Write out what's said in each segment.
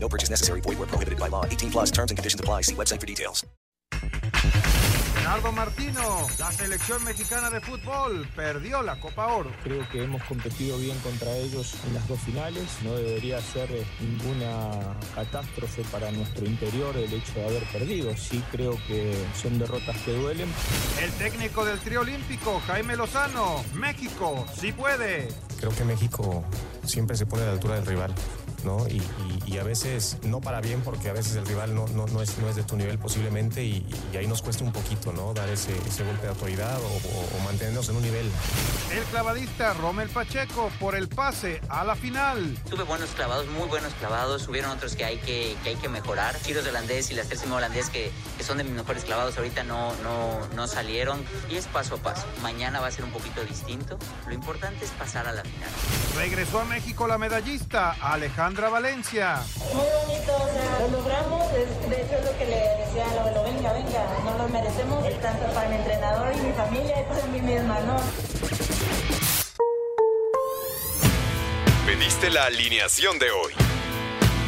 No purchase necessary. Void where prohibited by law. 18 plus terms and conditions apply. See website for details. Leonardo Martino, la selección mexicana de fútbol perdió la Copa Oro. Creo que hemos competido bien contra ellos en las dos finales. No debería ser eh, ninguna catástrofe para nuestro interior el hecho de haber perdido. Sí creo que son derrotas que duelen. El técnico del trío olímpico, Jaime Lozano, México, sí puede. Creo que México siempre se pone a la altura del rival. ¿No? Y, y, y, a veces no para bien porque a veces el rival no, no, no, es, no es de tu nivel posiblemente y, y, ahí nos cuesta un poquito ¿no? dar ese, ese golpe de autoridad o, o, o, mantenernos en un nivel. El clavadista Romel Pacheco por el pase a la final. Tuve buenos clavados, muy buenos clavados, hubieron otros que hay que, que hay que mejorar. Tiros de holandés y las tres holandés que, que son de mis mejores clavados ahorita no, no, no salieron y es paso a paso. Mañana va a ser un poquito distinto. Lo importante es pasar a la final. Regresó a México la medallista Alejandra Alejandra Valencia. Muy bonito, o sea, lo logramos, es, de hecho es lo que le decía a Lolo, venga, venga, no lo merecemos, tanto para mi entrenador y mi familia y para mí misma, ¿no? Pediste la alineación de hoy.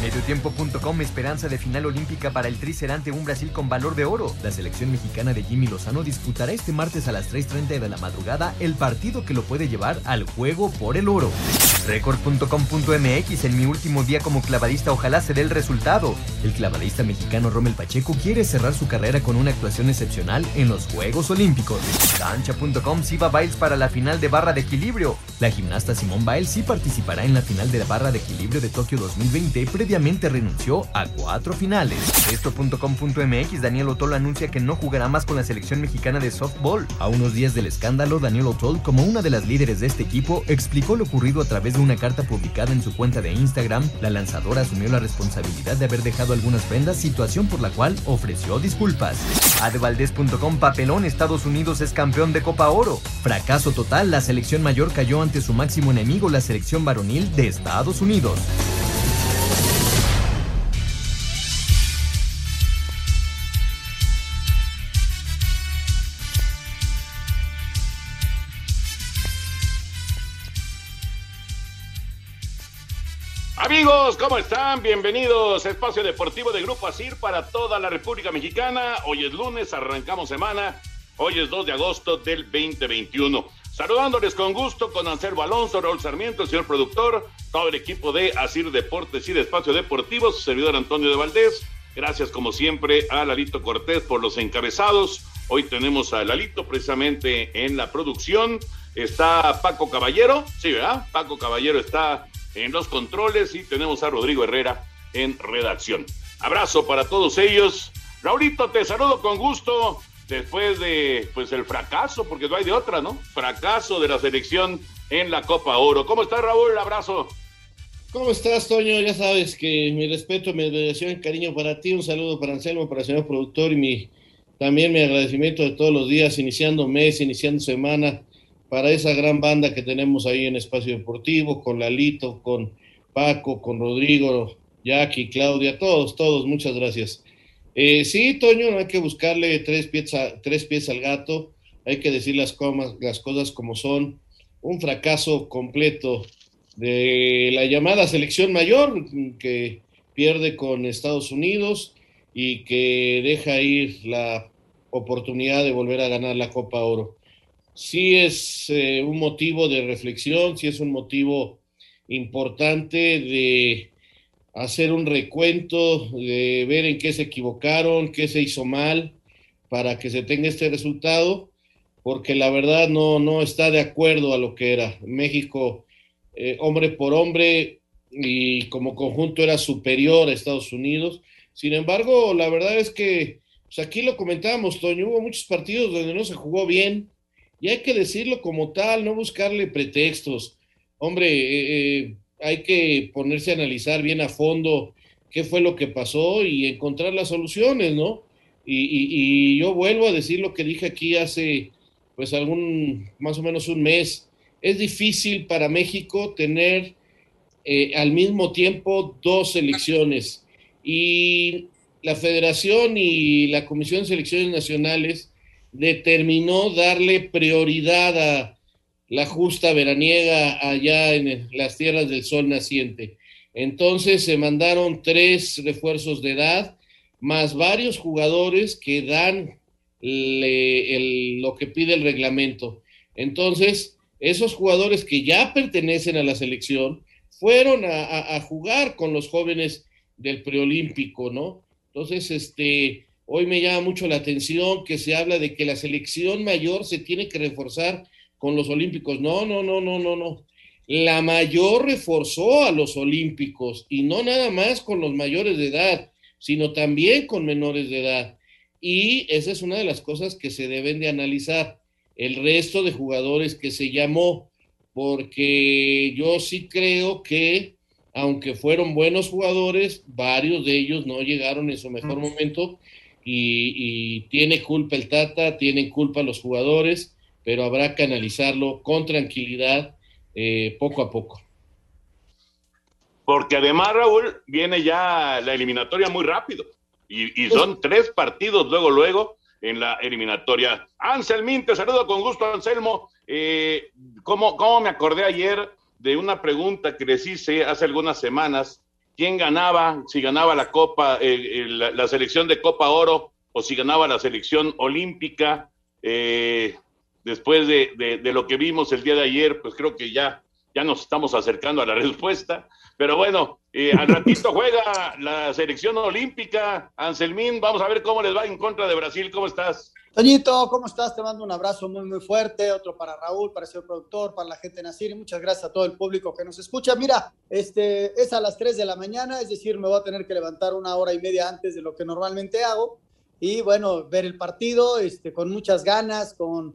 Mediotiempo.com esperanza de final olímpica para el tricerante un Brasil con valor de oro. La selección mexicana de Jimmy Lozano disputará este martes a las 3.30 de la madrugada el partido que lo puede llevar al juego por el oro. Record.com.mx en mi último día como clavadista ojalá se dé el resultado. El clavadista mexicano Rommel Pacheco quiere cerrar su carrera con una actuación excepcional en los Juegos Olímpicos. Cancha.com Siva Biles para la final de barra de equilibrio. La gimnasta Simone Biles sí participará en la final de la barra de equilibrio de Tokio 2020 renunció a cuatro finales. Esto.com.mx Daniel Otol anuncia que no jugará más con la selección mexicana de softball. A unos días del escándalo, Daniel Otol, como una de las líderes de este equipo, explicó lo ocurrido a través de una carta publicada en su cuenta de Instagram. La lanzadora asumió la responsabilidad de haber dejado algunas prendas, situación por la cual ofreció disculpas. Adevaldez.com Papelón Estados Unidos es campeón de Copa Oro. Fracaso total, la selección mayor cayó ante su máximo enemigo, la selección varonil de Estados Unidos. Amigos, ¿cómo están? Bienvenidos a Espacio Deportivo de Grupo ASIR para toda la República Mexicana. Hoy es lunes, arrancamos semana. Hoy es 2 de agosto del 2021. Saludándoles con gusto con Anselmo Alonso, Raúl Sarmiento, el señor productor, todo el equipo de ASIR Deportes y de Espacio Deportivo, su servidor Antonio de Valdés. Gracias como siempre a Lalito Cortés por los encabezados. Hoy tenemos a Lalito precisamente en la producción. Está Paco Caballero, sí, ¿verdad? Paco Caballero está en los controles y tenemos a Rodrigo Herrera en redacción. Abrazo para todos ellos. Raulito, te saludo con gusto después de pues el fracaso, porque no hay de otra, ¿no? Fracaso de la selección en la Copa Oro. ¿Cómo estás, Raúl? Abrazo. ¿Cómo estás, Toño? Ya sabes que mi respeto, mi admiración y cariño para ti. Un saludo para Anselmo, para el señor productor y mi, también mi agradecimiento de todos los días, iniciando mes, iniciando semana para esa gran banda que tenemos ahí en Espacio Deportivo, con Lalito, con Paco, con Rodrigo, Jackie, Claudia, todos, todos, muchas gracias. Eh, sí, Toño, hay que buscarle tres pies, a, tres pies al gato, hay que decir las, comas, las cosas como son. Un fracaso completo de la llamada selección mayor que pierde con Estados Unidos y que deja ir la oportunidad de volver a ganar la Copa Oro sí es eh, un motivo de reflexión, sí es un motivo importante de hacer un recuento, de ver en qué se equivocaron, qué se hizo mal para que se tenga este resultado, porque la verdad no, no está de acuerdo a lo que era. México, eh, hombre por hombre y como conjunto era superior a Estados Unidos. Sin embargo, la verdad es que pues aquí lo comentábamos, Toño, hubo muchos partidos donde no se jugó bien y hay que decirlo como tal, no buscarle pretextos. Hombre, eh, eh, hay que ponerse a analizar bien a fondo qué fue lo que pasó y encontrar las soluciones, ¿no? Y, yo vuelvo a decir lo que dije aquí hace, pues, algún, más o menos un mes. Es difícil para México tener eh, al mismo tiempo dos selecciones. Y la federación y la Comisión de Selecciones Nacionales determinó darle prioridad a la justa veraniega allá en las tierras del sol naciente. Entonces se mandaron tres refuerzos de edad, más varios jugadores que dan lo que pide el reglamento. Entonces, esos jugadores que ya pertenecen a la selección fueron a, a jugar con los jóvenes del preolímpico, ¿no? Entonces, este, hoy me llama mucho la atención que se habla de que la selección mayor se tiene que reforzar con los olímpicos. No, no, no, no, no, no. La mayor reforzó a los olímpicos y no nada más con los mayores de edad, sino también con menores de edad. Y esa es una de las cosas que se deben de analizar. El resto de jugadores que se llamó, porque yo sí creo que aunque fueron buenos jugadores, varios de ellos no llegaron en su mejor momento y, tiene culpa el Tata, tienen culpa los jugadores, pero habrá que analizarlo con tranquilidad eh, poco a poco. Porque además, Raúl, viene ya la eliminatoria muy rápido y, son tres partidos luego, luego en la eliminatoria. Anselmín, te saludo con gusto, Anselmo. Eh, ¿cómo, ¿Cómo me acordé ayer de una pregunta que les hice hace algunas semanas, quién ganaba, si ganaba la Copa, eh, la, selección de Copa Oro o si ganaba la selección olímpica. Eh, después de, lo que vimos el día de ayer, pues creo que ya, ya nos estamos acercando a la respuesta. Pero bueno, eh, al ratito juega la selección olímpica. Anselmín, vamos a ver cómo les va en contra de Brasil. ¿Cómo estás? Toñito, ¿cómo estás? Te mando un abrazo muy, muy fuerte, otro para Raúl, para el señor productor, para la gente Nacir, y muchas gracias a todo el público que nos escucha. Mira, este, es a las 3 de la mañana, es decir, me voy a tener que levantar una hora y media antes de lo que normalmente hago, y bueno, ver el partido este, con muchas ganas, con,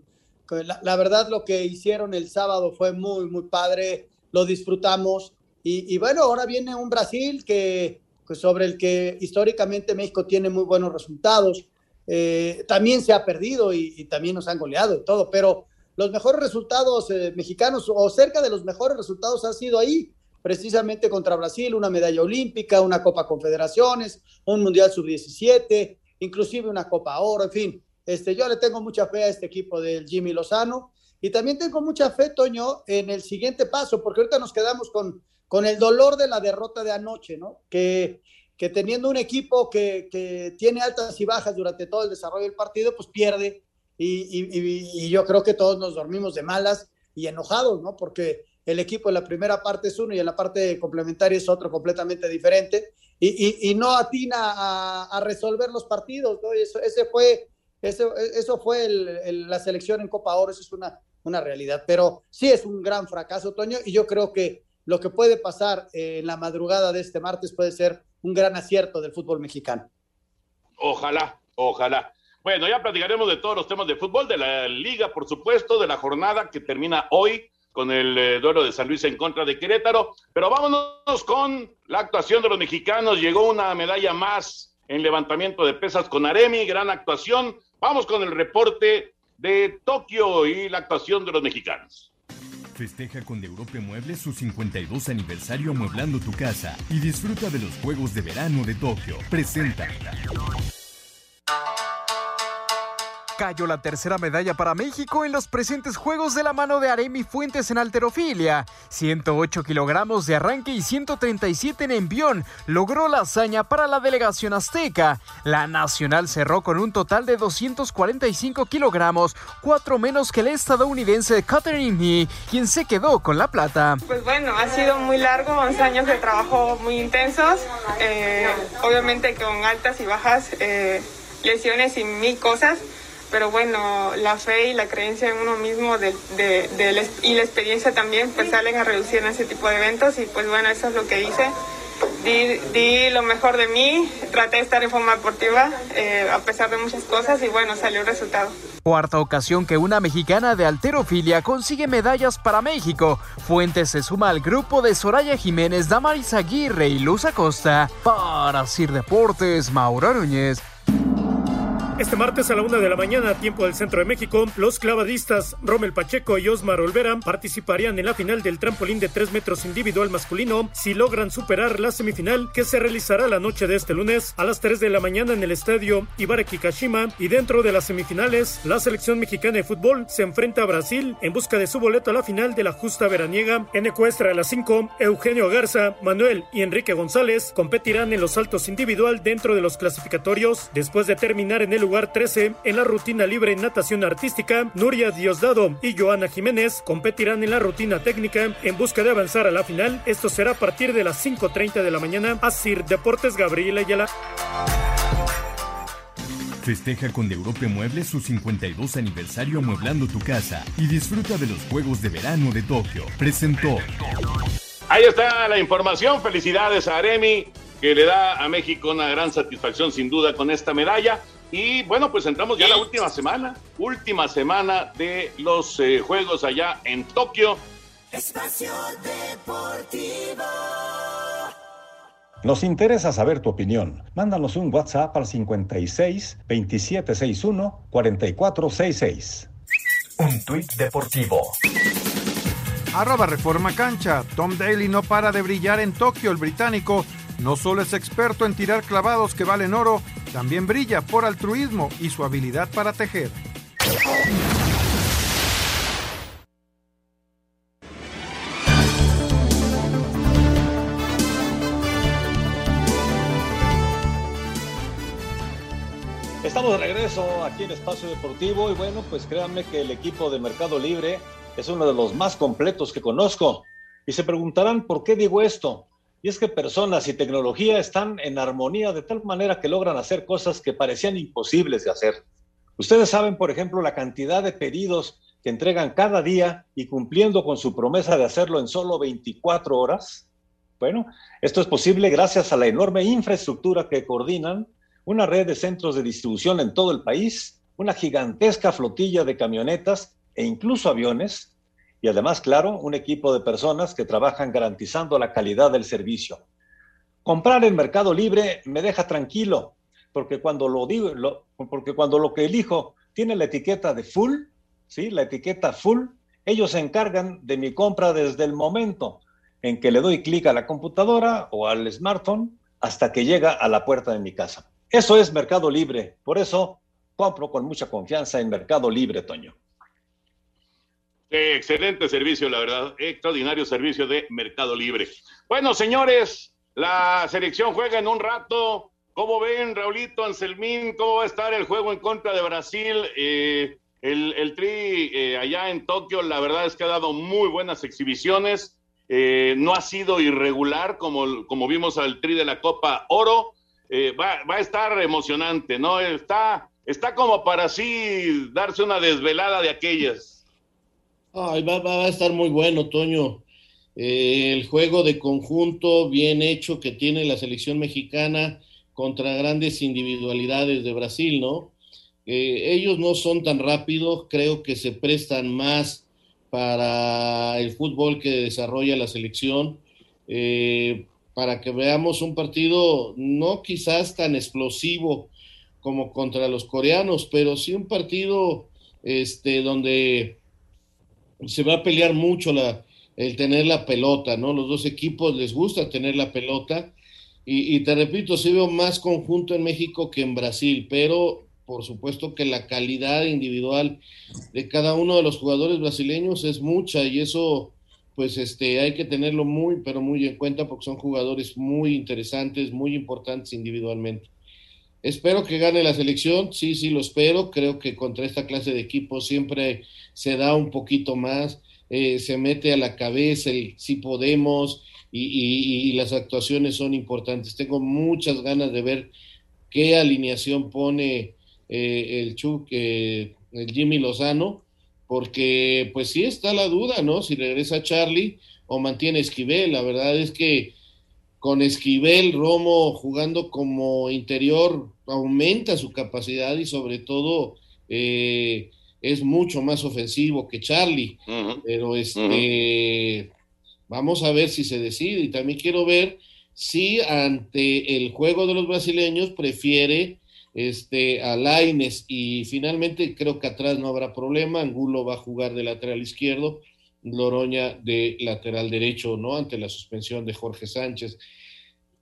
la, verdad lo que hicieron el sábado fue muy, muy padre, lo disfrutamos, y, y bueno, ahora viene un Brasil que, pues sobre el que históricamente México tiene muy buenos resultados, eh, también se ha perdido y, también nos han goleado y todo, pero los mejores resultados eh, mexicanos o cerca de los mejores resultados han sido ahí, precisamente contra Brasil, una medalla olímpica, una Copa Confederaciones, un Mundial Sub-17, inclusive una Copa Oro, en fin. Este, yo le tengo mucha fe a este equipo del Jimmy Lozano y también tengo mucha fe, Toño, en el siguiente paso, porque ahorita nos quedamos con, con el dolor de la derrota de anoche, ¿no? Que que teniendo un equipo que, tiene altas y bajas durante todo el desarrollo del partido, pues pierde. Y, yo creo que todos nos dormimos de malas y enojados, ¿no? Porque el equipo en la primera parte es uno y en la parte complementaria es otro completamente diferente. Y, no atina a, resolver los partidos, ¿no? Eso, ese fue, eso, eso fue la selección en Copa Oro, eso es una, una realidad. Pero sí es un gran fracaso, Toño, y yo creo que lo que puede pasar en la madrugada de este martes puede ser un gran acierto del fútbol mexicano. Ojalá, ojalá. Bueno, ya platicaremos de todos los temas de fútbol, de la liga, por supuesto, de la jornada que termina hoy con el eh, duelo de San Luis en contra de Querétaro. Pero vámonos con la actuación de los mexicanos. Llegó una medalla más en levantamiento de pesas con Aremi, gran actuación. Vamos con el reporte de Tokio y la actuación de los mexicanos. Festeja con de Europe Muebles su 52 aniversario amueblando tu casa y disfruta de los Juegos de Verano de Tokio. Presenta. Cayó la tercera medalla para México en los presentes Juegos de la mano de Aremi Fuentes en alterofilia. 108 kilogramos de arranque y 137 en envión logró la hazaña para la delegación azteca. La nacional cerró con un total de 245 kilogramos, cuatro menos que el estadounidense Catherine Nee, quien se quedó con la plata. Pues bueno, ha sido muy largo, 11 años de trabajo muy intensos, eh, obviamente con altas y bajas. Eh, lesiones y mil cosas, pero bueno, la fe y la creencia en uno mismo y la experiencia también pues salen a reducir en ese tipo de eventos y pues bueno, eso es lo que hice. Di, lo mejor de mí, traté de estar en forma deportiva eh, a pesar de muchas cosas y bueno, salió el resultado. Cuarta ocasión que una mexicana de alterofilia consigue medallas para México. Fuentes se suma al grupo de Soraya Jiménez, Damaris Aguirre y Luz Acosta. Para Sir Deportes, Mauro Núñez. Este martes a la una de la mañana, tiempo del centro de México, los clavadistas Rommel Pacheco y Osmar Olvera participarían en la final del trampolín de 3 metros individual masculino si logran superar la semifinal que se realizará la noche de este lunes a las 3 de la mañana en el estadio Ibaraki Kashima. Y dentro de las semifinales, la selección mexicana de fútbol se enfrenta a Brasil en busca de su boleto a la final de la justa veraniega. En Ecuestra a las 5, Eugenio Garza, Manuel y Enrique González competirán en los saltos individual dentro de los clasificatorios después de terminar en el lugar 13 en la rutina libre en natación artística, Nuria Diosdado y Joana Jiménez competirán en la rutina técnica en busca de avanzar a la final. Esto será a partir de las 5.30 de la mañana. Así Deportes Gabriela Ayala. Festeja con de Europe Muebles su 52 aniversario amueblando tu casa y disfruta de los Juegos de Verano de Tokio. Presentó. Ahí está la información. Felicidades a Aremi, que le da a México una gran satisfacción sin duda con esta medalla. Y bueno, pues entramos ya a la última semana, última semana de los eh, Juegos allá en Tokio. Espacio Deportivo. Nos interesa saber tu opinión. Mándanos un WhatsApp al 56 2761 4466. Un tuit deportivo. Arroba Reforma Cancha. Tom Daly no para de brillar en Tokio. El británico no solo es experto en tirar clavados que valen oro, también brilla por altruismo y su habilidad para tejer. Estamos de regreso aquí en Espacio Deportivo y bueno, pues créanme que el equipo de Mercado Libre es uno de los más completos que conozco. Y se preguntarán por qué digo esto. Y es que personas y tecnología están en armonía de tal manera que logran hacer cosas que parecían imposibles de hacer. Ustedes saben, por ejemplo, la cantidad de pedidos que entregan cada día y cumpliendo con su promesa de hacerlo en solo 24 horas. Bueno, esto es posible gracias a la enorme infraestructura que coordinan, una red de centros de distribución en todo el país, una gigantesca flotilla de camionetas e incluso aviones y además, claro, un equipo de personas que trabajan garantizando la calidad del servicio. Comprar en Mercado Libre me deja tranquilo, porque cuando lo porque cuando lo que elijo tiene la etiqueta de full, ¿sí? La etiqueta full, ellos se encargan de mi compra desde el momento en que le doy clic a la computadora o al smartphone hasta que llega a la puerta de mi casa. Eso es Mercado Libre, por eso compro con mucha confianza en Mercado Libre, Toño excelente servicio, la verdad. Extraordinario servicio de Mercado Libre. Bueno, señores, la selección juega en un rato. ¿Cómo ven, Raulito, Anselmín? ¿Cómo va a estar el juego en contra de Brasil? Eh, el, Tri eh, allá en Tokio, la verdad es que ha dado muy buenas exhibiciones. Eh, no ha sido irregular como, como vimos al Tri de la Copa Oro. Va, va, a estar emocionante, ¿no? Está, está como para así darse una desvelada de aquellas. Ay, va, va, a estar muy bueno, Toño. Eh, el juego de conjunto bien hecho que tiene la selección mexicana contra grandes individualidades de Brasil, ¿no? Eh, ellos no son tan rápidos, creo que se prestan más para el fútbol que desarrolla la selección, eh, para que veamos un partido no quizás tan explosivo como contra los coreanos, pero sí un partido este, donde se va a pelear mucho la, el tener la pelota, ¿no? Los dos equipos les gusta tener la pelota. Y, te repito, sí veo más conjunto en México que en Brasil, pero por supuesto que la calidad individual de cada uno de los jugadores brasileños es mucha y eso pues este hay que tenerlo muy pero muy en cuenta porque son jugadores muy interesantes, muy importantes individualmente. Espero que gane la selección, sí, sí lo espero, creo que contra esta clase de equipos siempre se da un poquito más, eh, se mete a la cabeza el si podemos y, las actuaciones son importantes. Tengo muchas ganas de ver qué alineación pone eh, el Chuck, eh, el Jimmy Lozano, porque pues sí está la duda, ¿no? Si regresa Charlie o mantiene Esquivel. La verdad es que con Esquivel, Romo jugando como interior aumenta su capacidad y sobre todo eh, es mucho más ofensivo que Charlie. Pero este, vamos a ver si se decide. Y también quiero ver si ante el juego de los brasileños prefiere este, a Laines y finalmente creo que atrás no habrá problema, Angulo va a jugar de lateral izquierdo, Loroña de lateral derecho, ¿no? Ante la suspensión de Jorge Sánchez.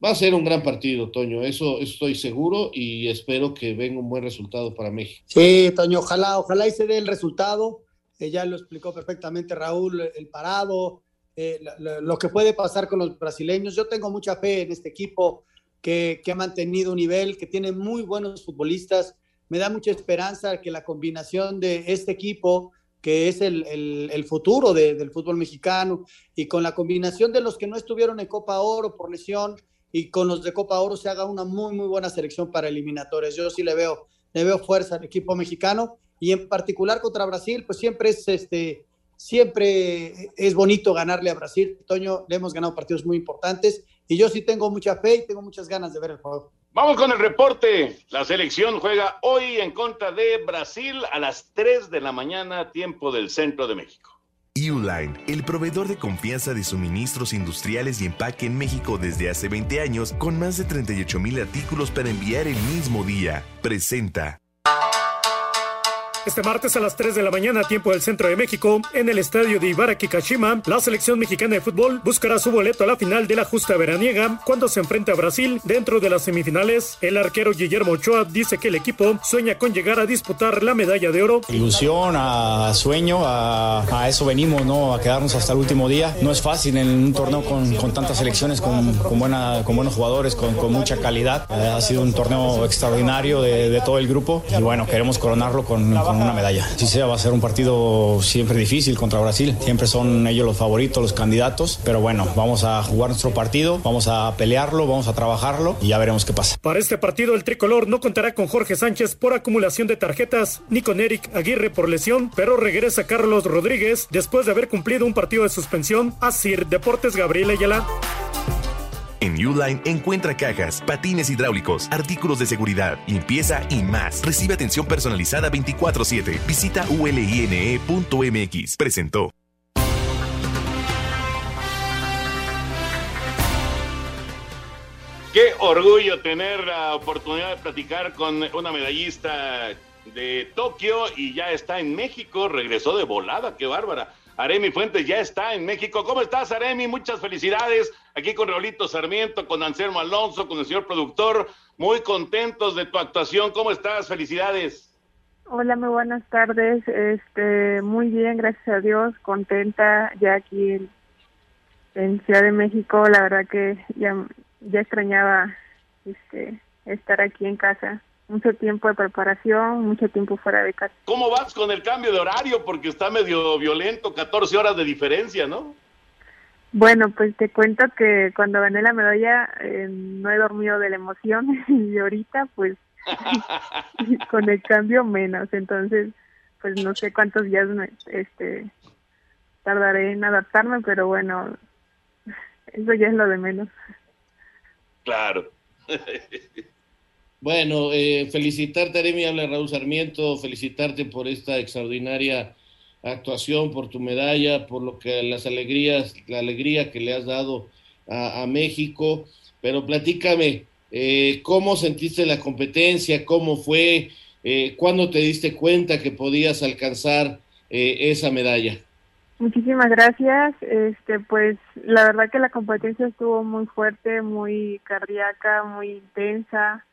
Va a ser un gran partido, Toño, eso, estoy seguro y espero que venga un buen resultado para México. Sí, Toño, ojalá, ojalá y se dé el resultado. Eh, ya lo explicó perfectamente Raúl, el parado, eh, lo, lo que puede pasar con los brasileños. Yo tengo mucha fe en este equipo que, ha mantenido un nivel, que tiene muy buenos futbolistas. Me da mucha esperanza que la combinación de este equipo, que es el, el, futuro del fútbol mexicano, y con la combinación de los que no estuvieron en Copa Oro por lesión y con los de Copa Oro se haga una muy, muy buena selección para eliminatorias. Yo sí le veo, le veo fuerza al equipo mexicano y en particular contra Brasil, pues siempre es este siempre es bonito ganarle a Brasil. Toño, le hemos ganado partidos muy importantes y yo sí tengo mucha fe y tengo muchas ganas de ver el juego. Vamos con el reporte. La selección juega hoy en contra de Brasil a las 3 de la mañana, tiempo del centro de México. Uline, el proveedor de confianza de suministros industriales y empaque en México desde hace 20 años, con más de 38 mil artículos para enviar el mismo día, presenta. Este martes a las 3 de la mañana, tiempo del centro de México, en el estadio de Ibaraki Kashima, la selección mexicana de fútbol buscará su boleto a la final de la justa veraniega cuando se enfrente a Brasil dentro de las semifinales. El arquero Guillermo Ochoa dice que el equipo sueña con llegar a disputar la medalla de oro. Ilusión, a sueño, a, eso venimos, ¿no? A quedarnos hasta el último día. No es fácil en un torneo con, tantas selecciones, con, buena, con buenos jugadores, con, mucha calidad. Ha sido un torneo extraordinario de, todo el grupo y bueno, queremos coronarlo con una medalla. Si sea, va a ser un partido siempre difícil contra Brasil. Siempre son ellos los favoritos, los candidatos. Pero bueno, vamos a jugar nuestro partido, vamos a pelearlo, vamos a trabajarlo y ya veremos qué pasa. Para este partido, el tricolor no contará con Jorge Sánchez por acumulación de tarjetas, ni con Eric Aguirre por lesión, pero regresa Carlos Rodríguez después de haber cumplido un partido de suspensión. Asir Deportes Gabriel Ayala. En Uline encuentra cajas, patines hidráulicos, artículos de seguridad, limpieza y más. Recibe atención personalizada 24/7. Visita uline.mx. Presentó. Qué orgullo tener la oportunidad de platicar con una medallista de Tokio y ya está en México, regresó de volada, qué bárbara. Aremi Fuentes ya está en México. ¿Cómo estás, Aremi? Muchas felicidades. Aquí con Raulito Sarmiento, con Anselmo Alonso, con el señor productor. Muy contentos de tu actuación. ¿Cómo estás? Felicidades. Hola, muy buenas tardes. Este, muy bien, gracias a Dios. Contenta ya aquí en, Ciudad de México. La verdad que ya, ya extrañaba este, estar aquí en casa mucho tiempo de preparación, mucho tiempo fuera de casa. ¿Cómo vas con el cambio de horario? Porque está medio violento, 14 horas de diferencia, ¿no? Bueno, pues te cuento que cuando gané la medalla eh, no he dormido de la emoción y ahorita pues con el cambio menos, entonces pues no sé cuántos días este tardaré en adaptarme, pero bueno, eso ya es lo de menos. Claro. Bueno, eh, felicitarte, Aremi, habla Raúl Sarmiento, felicitarte por esta extraordinaria actuación, por tu medalla, por lo que las alegrías, la alegría que le has dado a, México. Pero platícame, eh, ¿cómo sentiste la competencia? ¿Cómo fue? Eh, ¿Cuándo te diste cuenta que podías alcanzar eh, esa medalla? Muchísimas gracias. Este, pues la verdad que la competencia estuvo muy fuerte, muy cardíaca, muy intensa.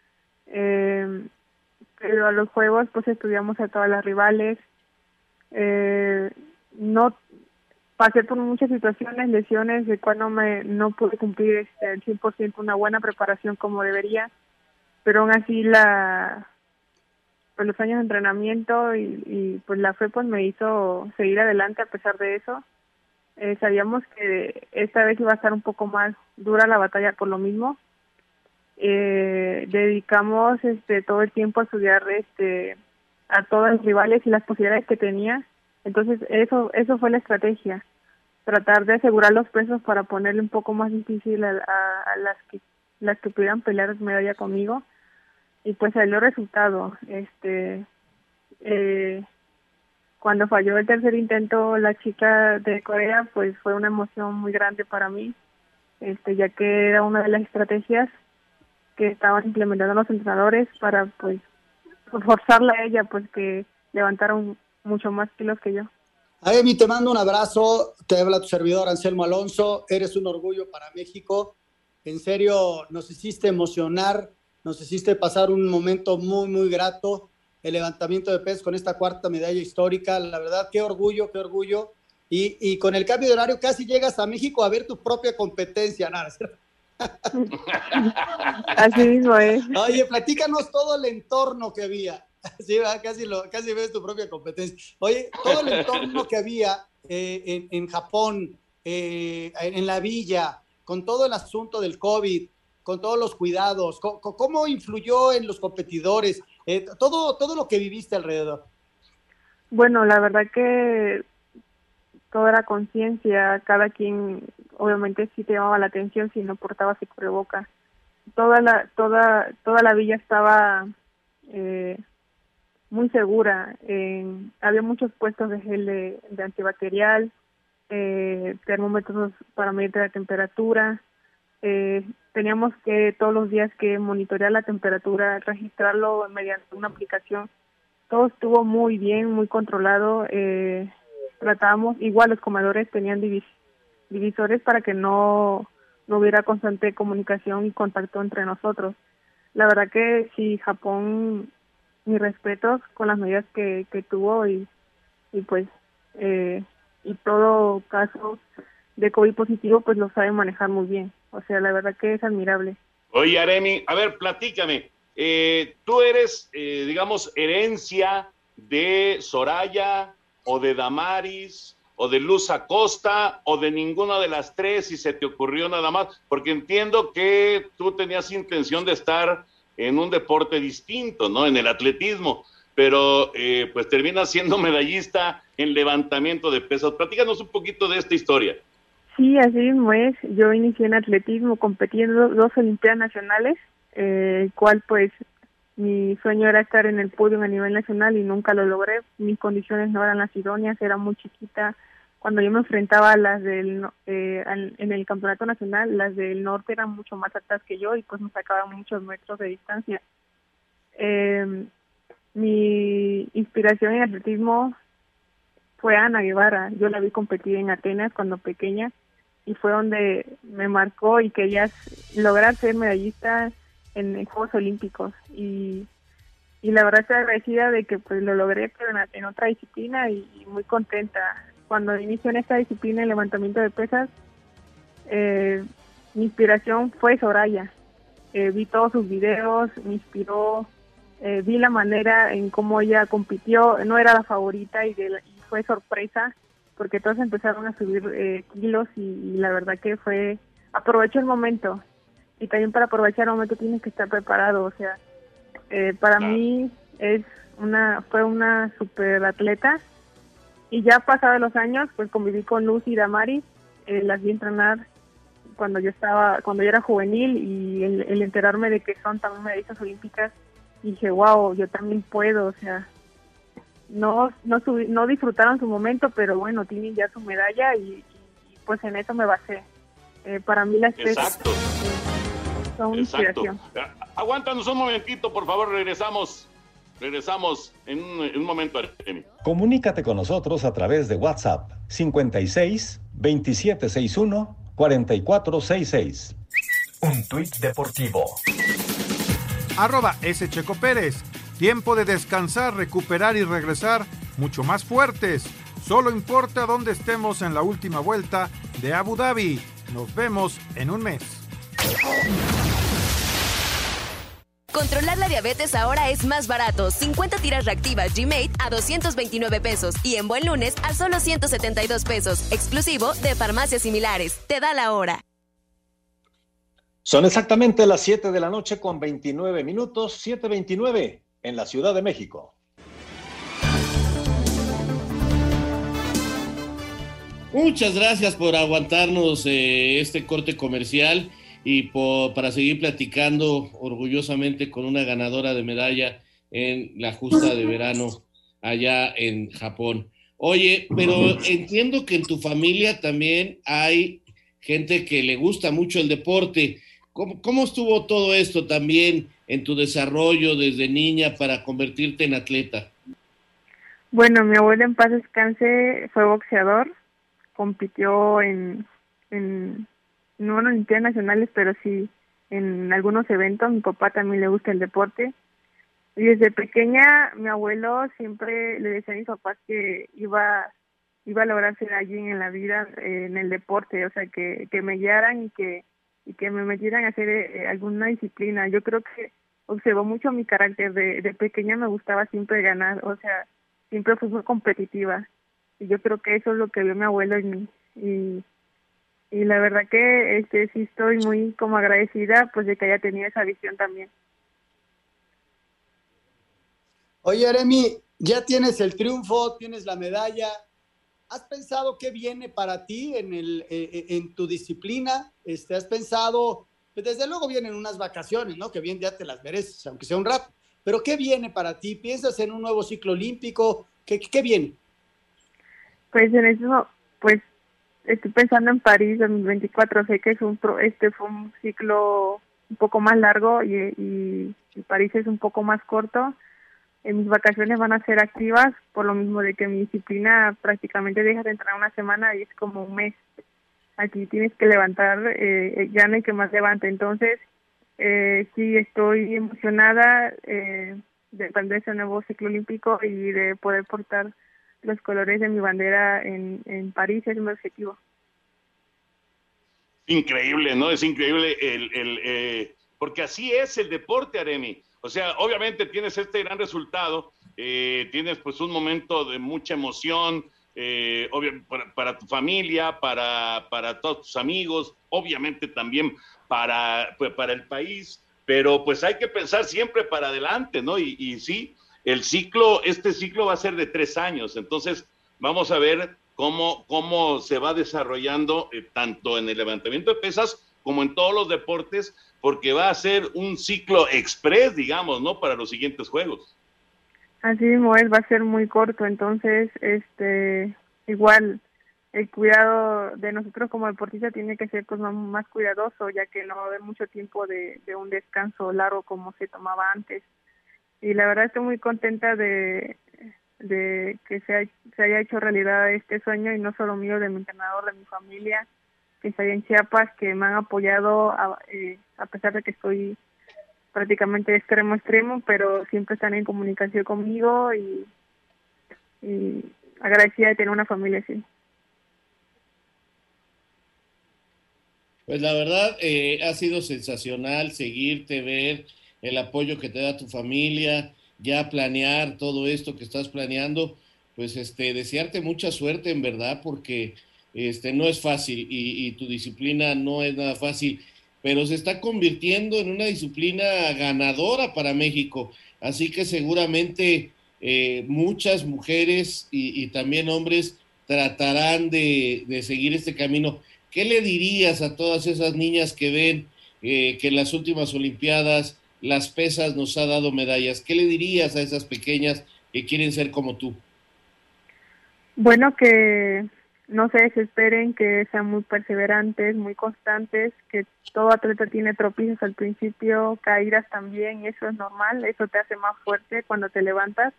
Eh, pero a los juegos pues estudiamos a todas las rivales. Eh, no pasé por muchas situaciones, lesiones, de cual no, me, no pude cumplir este, al 100% una buena preparación como debería, pero aún así la pues los años de entrenamiento y, y pues la fe pues me hizo seguir adelante a pesar de eso. Eh, sabíamos que esta vez iba a estar un poco más dura la batalla por lo mismo. Eh, dedicamos este todo el tiempo a estudiar este a todos los rivales y las posibilidades que tenía. Entonces eso eso fue la estrategia, tratar de asegurar los pesos para ponerle un poco más difícil a, a, las que las que pudieran pelear medalla conmigo y pues salió el resultado. Este eh, cuando falló el tercer intento la chica de Corea, pues fue una emoción muy grande para mí, este, ya que era una de las estrategias que estaban implementando los entrenadores para pues forzarla a ella pues que levantara mucho más kilos que yo. Amy, te mando un abrazo, te habla tu servidor Anselmo Alonso, eres un orgullo para México, en serio nos hiciste emocionar, nos hiciste pasar un momento muy, muy grato el levantamiento de peso con esta cuarta medalla histórica. La verdad, qué orgullo, qué orgullo. Y, y con el cambio de horario casi llegas a México a ver tu propia competencia, nada, Así mismo es. Oye, platícanos todo el entorno que había. Sí, casi, lo, casi ves tu propia competencia. Oye, todo el entorno que había eh, en, en, Japón, eh, en la villa, con todo el asunto del COVID, con todos los cuidados, ¿cómo, cómo influyó en los competidores? Eh, todo, todo lo que viviste alrededor. Bueno, la verdad que toda la conciencia, cada quien obviamente sí te llamaba la atención si no portabas el cubreboca. Toda la, toda, toda la villa estaba eh, muy segura. Había muchos puestos de gel de, de antibacterial, eh, termómetros para medir la temperatura. Eh, teníamos que todos los días que monitorear la temperatura, registrarlo mediante una aplicación. Todo estuvo muy bien, muy controlado. Eh, tratábamos, igual los comedores tenían divis, divisores para que no, no hubiera constante comunicación y contacto entre nosotros. La verdad que sí, Japón, mis respetos con las medidas que, tuvo y, y pues, eh, y todo caso de COVID positivo, pues lo sabe manejar muy bien. O sea, la verdad que es admirable. Oye, Aremi, a ver, platícame. Eh, ¿Tú eres, eh, digamos, herencia de Soraya o de Damaris o de Luz Acosta o de ninguna de las tres si se te ocurrió nada más? Porque entiendo que tú tenías intención de estar en un deporte distinto, ¿no? En el atletismo, pero eh, pues terminas siendo medallista en levantamiento de pesas. Platícanos un poquito de esta historia. Sí, así mismo es. Yo inicié en atletismo compitiendo dos Olimpiadas Nacionales, eh, cual pues mi sueño era estar en el podio a nivel nacional y nunca lo logré. Mis condiciones no eran las idóneas, era muy chiquita. Cuando yo me enfrentaba a las del eh, en el campeonato nacional, las del norte eran mucho más altas que yo y pues me sacaban muchos metros de distancia. Eh, mi inspiración en atletismo fue Ana Guevara. Yo la vi competir en Atenas cuando pequeña y fue donde me marcó y quería lograr ser medallista en, Juegos Olímpicos y, y la verdad estoy agradecida de que pues lo logré pero en, otra disciplina y, muy contenta. Cuando inició en esta disciplina el levantamiento de pesas, eh, mi inspiración fue Soraya. Eh, vi todos sus videos, me inspiró, eh, vi la manera en cómo ella compitió, no era la favorita y, fue sorpresa porque todos empezaron a subir eh, kilos y, la verdad que fue, aprovecho el momento y también para aprovechar el momento tienes que estar preparado, o sea, eh, para mí es una, fue una super atleta y ya pasados los años pues conviví con Lucy y Damaris, eh, las vi entrenar cuando yo estaba, cuando yo era juvenil y el, el enterarme de que son también medallistas olímpicas, dije, wow, yo también puedo, o sea, no no no disfrutaron su momento, pero bueno, tienen ya su medalla y, y pues en eso me basé. Eh, para mí las tres Exacto. Son una inspiración. Aguántanos un momentito, por favor, regresamos. Regresamos en un, en un momento, Artemi. Comunícate con nosotros a través de WhatsApp 56 2761 4466. Un tuit deportivo. Arroba S. Checo Pérez. Tiempo de descansar, recuperar y regresar mucho más fuertes. Solo importa dónde estemos en la última vuelta de Abu Dhabi. Nos vemos en un mes. Controlar la diabetes ahora es más barato. 50 tiras reactivas G-Mate a 229 pesos y en Buen Lunes a solo 172 pesos, exclusivo de farmacias similares. Te da la hora. Son exactamente las 7 de la noche con 29 minutos, 7.29 en la Ciudad de México. Muchas gracias por aguantarnos eh, este corte comercial y por, para seguir platicando orgullosamente con una ganadora de medalla en la justa de verano allá en Japón. Oye, pero entiendo que en tu familia también hay gente que le gusta mucho el deporte. ¿Cómo, cómo estuvo todo esto también en tu desarrollo desde niña para convertirte en atleta? Bueno, mi abuelo en paz descanse fue boxeador, compitió en, en no en Olimpiadas Nacionales, pero sí en algunos eventos. Mi papá también le gusta el deporte. Y desde pequeña mi abuelo siempre le decía a mis papás que iba iba a lograr ser alguien en la vida, eh, en el deporte, o sea, que, que me guiaran y que y que me metieran a hacer eh, alguna disciplina. Yo creo que observó mucho mi carácter. De, de pequeña me gustaba siempre ganar, o sea, siempre fui muy competitiva. Y yo creo que eso es lo que vio mi abuelo en mí. Y, y la verdad que este sí estoy muy como agradecida pues de que haya tenido esa visión también. Oye, Aremi, ya tienes el triunfo, tienes la medalla. ¿Has pensado qué viene para ti en, el, eh, en tu disciplina? Este, ¿Has pensado pues, desde luego vienen unas vacaciones, ¿no? Que bien ya te las mereces, aunque sea un rato. Pero ¿qué viene para ti? ¿Piensas en un nuevo ciclo olímpico? ¿Qué, qué viene? Pues en eso, pues estoy pensando en París 2024. Sé que es un este fue un ciclo un poco más largo y, y, y París es un poco más corto. En mis vacaciones van a ser activas, por lo mismo de que mi disciplina prácticamente deja de entrar una semana y es como un mes aquí tienes que levantar, eh, ya no hay que más levante. Entonces, eh, sí, estoy emocionada eh, de aprender ese nuevo ciclo olímpico y de poder portar los colores de mi bandera en, en París, es mi objetivo. Increíble, ¿no? Es increíble el, el eh, porque así es el deporte, Aremi. O sea, obviamente tienes este gran resultado, eh, tienes pues un momento de mucha emoción, eh, para, para, tu familia, para, para todos tus amigos, obviamente también para, pues, para el país, pero pues hay que pensar siempre para adelante, ¿no? Y, y sí, el ciclo, este ciclo va a ser de tres años, entonces vamos a ver cómo, cómo se va desarrollando eh, tanto en el levantamiento de pesas como en todos los deportes, porque va a ser un ciclo express, digamos, ¿no? Para los siguientes juegos. Así mismo es, va a ser muy corto, entonces, este, igual, el cuidado de nosotros como deportistas tiene que ser pues más, cuidadoso, ya que no va a haber mucho tiempo de, de, un descanso largo como se tomaba antes. Y la verdad estoy muy contenta de, de que se, se haya hecho realidad este sueño y no solo mío, de mi entrenador, de mi familia, que estoy en Chiapas, que me han apoyado a, eh, a pesar de que estoy prácticamente extremo extremo, pero siempre están en comunicación conmigo y, y agradecida de tener una familia así. Pues la verdad eh, ha sido sensacional seguirte, ver el apoyo que te da tu familia, ya planear todo esto que estás planeando, pues este desearte mucha suerte en verdad porque este no es fácil y, y tu disciplina no es nada fácil pero se está convirtiendo en una disciplina ganadora para México. Así que seguramente eh, muchas mujeres y, también hombres tratarán de, de, seguir este camino. ¿Qué le dirías a todas esas niñas que ven eh, que en las últimas Olimpiadas las pesas nos ha dado medallas? ¿Qué le dirías a esas pequeñas que quieren ser como tú? Bueno, que no se desesperen, que sean muy perseverantes, muy constantes, que todo atleta tiene tropiezos al principio, caídas también, y eso es normal, eso te hace más fuerte cuando te levantas.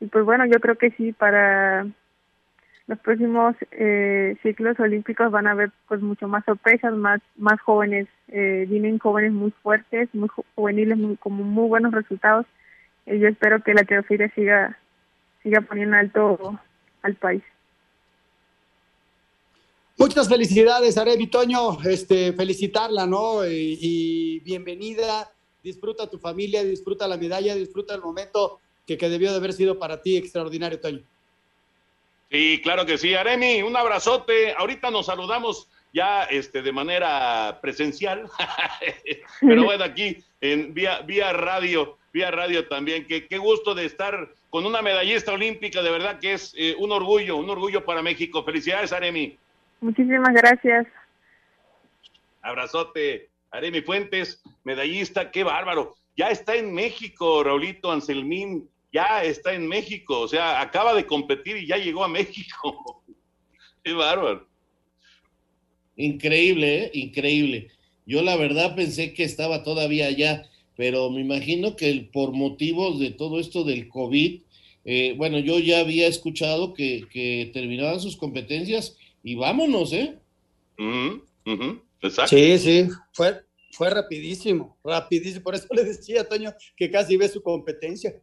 Y pues bueno, yo creo que sí, para los próximos eh, ciclos olímpicos van a haber pues mucho más sorpresas, más más jóvenes, eh, vienen jóvenes muy fuertes, muy juveniles, muy, como muy buenos resultados y yo espero que la teofilia siga, siga poniendo alto al país. Muchas felicidades, Arevi Toño, este, felicitarla, ¿no? Y, y, bienvenida, disfruta tu familia, disfruta la medalla, disfruta el momento que, que debió de haber sido para ti extraordinario, Toño. Sí, claro que sí. Aremi, un abrazote. Ahorita nos saludamos ya este, de manera presencial, pero bueno, aquí en vía, vía radio, vía radio también. Qué, qué gusto de estar con una medallista olímpica, de verdad que es eh, un orgullo, un orgullo para México. Felicidades, Aremi. Muchísimas gracias. Abrazote, Aremi Fuentes, medallista, qué bárbaro. Ya está en México, Raulito Anselmín, ya está en México, o sea, acaba de competir y ya llegó a México. qué bárbaro. Increíble, ¿eh? increíble. Yo la verdad pensé que estaba todavía allá, pero me imagino que por motivos de todo esto del COVID, eh, bueno, yo ya había escuchado que, que, terminaban sus competencias y vámonos, ¿eh? Uh -huh, Exacto. Sí, sí, fue, fue rapidísimo, rapidísimo. Por eso le decía a Toño que casi ve su competencia.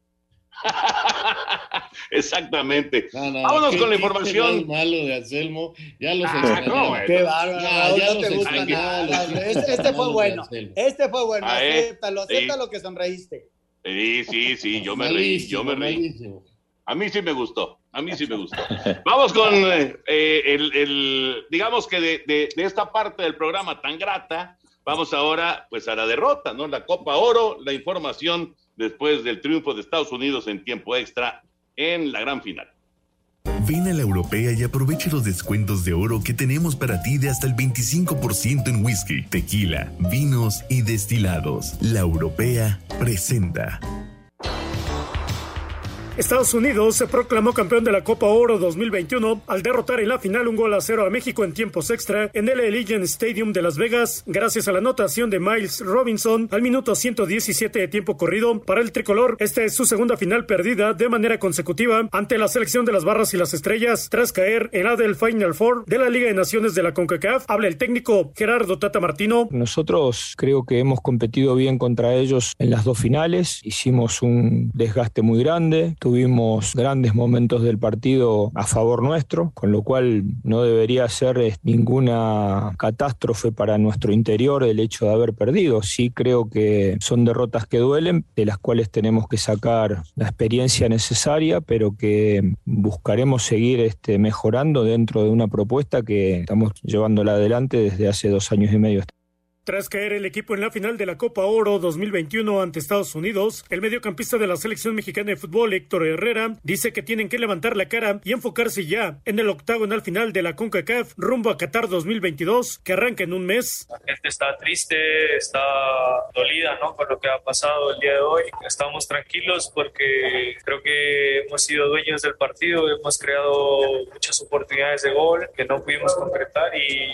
Exactamente. No, no, Vámonos con la información. malo de Anselmo, ya los ah, no, Qué bárbaro, no, ya no te gusta nada. Este, este fue bueno. Este fue bueno. Ah, eh, acéptalo, acéptalo sí. que sonreíste. Sí, sí, sí, yo me reí, yo me reí. A mí sí me gustó, a mí sí me gustó. Vamos con eh, el, el, digamos que de, de, de esta parte del programa tan grata, vamos ahora pues a la derrota, ¿no? La Copa Oro, la información después del triunfo de Estados Unidos en tiempo extra en la gran final. Ven a la europea y aprovecha los descuentos de oro que tenemos para ti de hasta el 25% en whisky, tequila, vinos y destilados. La europea presenta. Estados Unidos se proclamó campeón de la Copa Oro 2021 al derrotar en la final un gol a cero a México en tiempos extra en el Allegiant Stadium de Las Vegas, gracias a la anotación de Miles Robinson al minuto 117 de tiempo corrido para el tricolor. Esta es su segunda final perdida de manera consecutiva ante la selección de las barras y las estrellas tras caer en la del Final Four de la Liga de Naciones de la CONCACAF. Habla el técnico Gerardo Tata Martino. Nosotros creo que hemos competido bien contra ellos en las dos finales. Hicimos un desgaste muy grande tuvimos grandes momentos del partido a favor nuestro, con lo cual no debería ser eh, ninguna catástrofe para nuestro interior el hecho de haber perdido. Sí creo que son derrotas que duelen, de las cuales tenemos que sacar la experiencia necesaria, pero que buscaremos seguir este, mejorando dentro de una propuesta que estamos llevándola adelante desde hace dos años y medio. Tras caer el equipo en la final de la Copa Oro 2021 ante Estados Unidos, el mediocampista de la selección mexicana de fútbol, Héctor Herrera, dice que tienen que levantar la cara y enfocarse ya en el octagonal final de la CONCACAF rumbo a Qatar 2022, que arranca en un mes. La gente está triste, está dolida ¿no? con lo que ha pasado el día de hoy. Estamos tranquilos porque creo que hemos sido dueños del partido, hemos creado muchas oportunidades de gol que no pudimos concretar y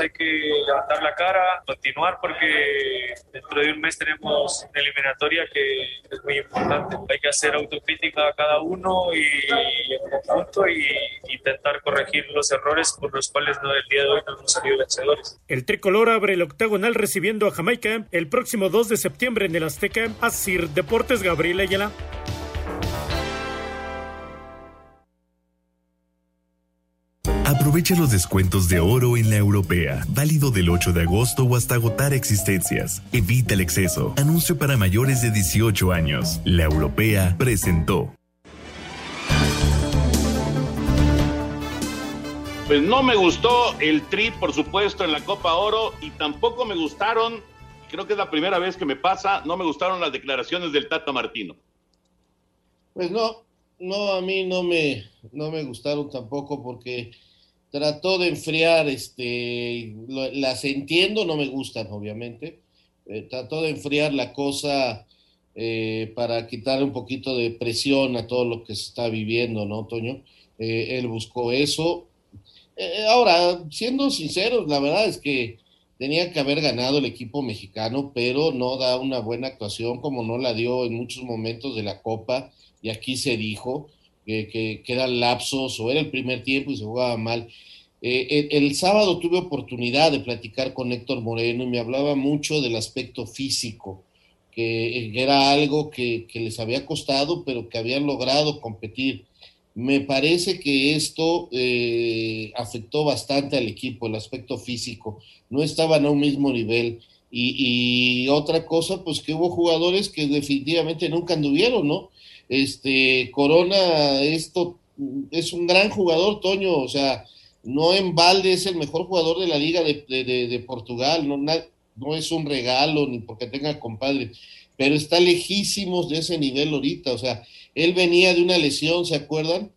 hay que levantar la cara, continuar porque dentro de un mes tenemos una eliminatoria que es muy importante. Hay que hacer autocrítica a cada uno y, en conjunto y intentar corregir los errores por los cuales no del día de hoy no hemos salido vencedores. El tricolor abre el octagonal recibiendo a Jamaica el próximo 2 de septiembre en el Azteca. Asir Deportes Gabriel Ayala. Aprovecha los descuentos de oro en la europea, válido del 8 de agosto o hasta agotar existencias. Evita el exceso. Anuncio para mayores de 18 años. La europea presentó. Pues no me gustó el tri, por supuesto, en la Copa Oro y tampoco me gustaron, creo que es la primera vez que me pasa, no me gustaron las declaraciones del Tata Martino. Pues no, no, a mí no me, no me gustaron tampoco porque trató de enfriar, este, lo, las entiendo, no me gustan, obviamente, eh, trató de enfriar la cosa eh, para quitar un poquito de presión a todo lo que se está viviendo, ¿no, Toño? Eh, él buscó eso. Ahora, siendo sinceros, la verdad es que tenía que haber ganado el equipo mexicano, pero no da una buena actuación como no la dio en muchos momentos de la Copa, y aquí se dijo que, que, eran lapsos o era el primer tiempo y se jugaba mal. Eh, el, sábado tuve oportunidad de platicar con Héctor Moreno y me hablaba mucho del aspecto físico, que era algo que, les había costado, pero que habían logrado competir. Me parece que esto eh, afectó bastante al equipo, el aspecto físico. No estaban a un mismo nivel. Y, otra cosa, pues que hubo jugadores que definitivamente nunca anduvieron, ¿no? Este, Corona, esto es un gran jugador, Toño, o sea, no en balde es el mejor jugador de la Liga de, Portugal, no, no es un regalo ni porque tenga compadre, pero está lejísimos de ese nivel ahorita, o sea, él venía de una lesión, ¿se acuerdan?